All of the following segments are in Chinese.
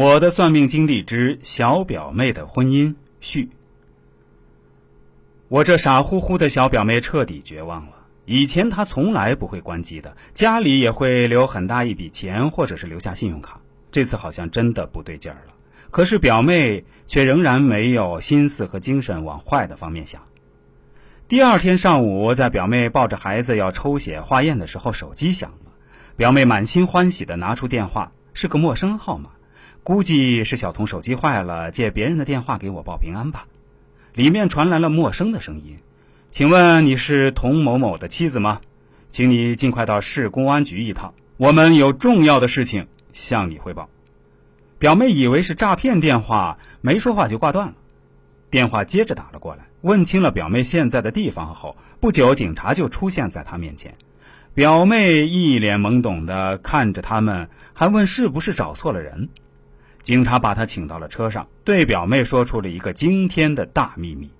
我的算命经历之小表妹的婚姻续。我这傻乎乎的小表妹彻底绝望了。以前她从来不会关机的，家里也会留很大一笔钱，或者是留下信用卡。这次好像真的不对劲儿了。可是表妹却仍然没有心思和精神往坏的方面想。第二天上午，在表妹抱着孩子要抽血化验的时候，手机响了。表妹满心欢喜的拿出电话，是个陌生号码，估计是小童手机坏了，借别人的电话给我报平安吧。里面传来了陌生的声音：“请问你是童某某的妻子吗？请你尽快到市公安局一趟，我们有重要的事情向你汇报。”表妹以为是诈骗电话，没说话就挂断了。电话接着打了过来，问清了表妹现在的地方后，不久警察就出现在她面前。表妹一脸懵懂的看着他们，还问是不是找错了人。警察把他请到了车上，对表妹说出了一个惊天的大秘密：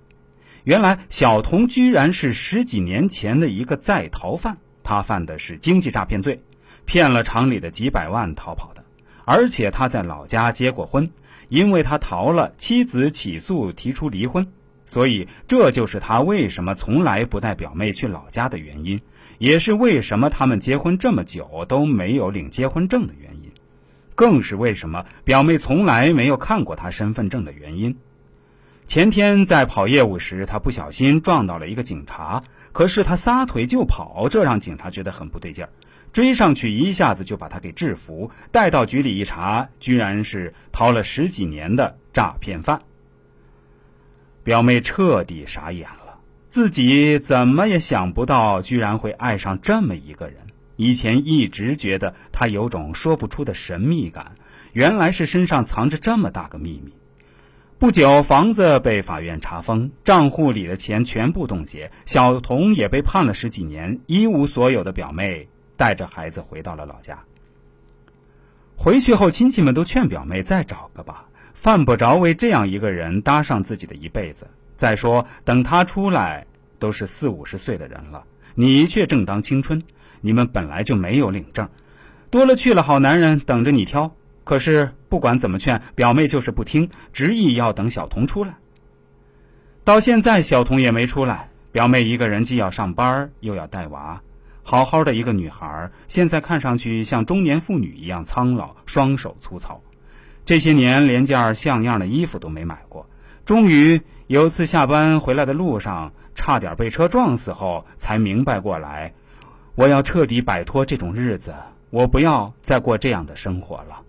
原来小童居然是十几年前的一个在逃犯，他犯的是经济诈骗罪，骗了厂里的几百万逃跑的。而且他在老家结过婚，因为他逃了，妻子起诉提出离婚。所以，这就是他为什么从来不带表妹去老家的原因，也是为什么他们结婚这么久都没有领结婚证的原因，更是为什么表妹从来没有看过他身份证的原因。前天在跑业务时，他不小心撞到了一个警察，可是他撒腿就跑，这让警察觉得很不对劲儿，追上去一下子就把他给制服，带到局里一查，居然是逃了十几年的诈骗犯。表妹彻底傻眼了，自己怎么也想不到，居然会爱上这么一个人。以前一直觉得他有种说不出的神秘感，原来是身上藏着这么大个秘密。不久，房子被法院查封，账户里的钱全部冻结，小童也被判了十几年。一无所有的表妹带着孩子回到了老家。回去后，亲戚们都劝表妹再找个吧。犯不着为这样一个人搭上自己的一辈子。再说，等他出来，都是四五十岁的人了，你却正当青春。你们本来就没有领证，多了去了好男人等着你挑。可是不管怎么劝，表妹就是不听，执意要等小童出来。到现在，小童也没出来。表妹一个人既要上班，又要带娃，好好的一个女孩，现在看上去像中年妇女一样苍老，双手粗糙。这些年连件像样的衣服都没买过，终于有次下班回来的路上，差点被车撞死后，才明白过来，我要彻底摆脱这种日子，我不要再过这样的生活了。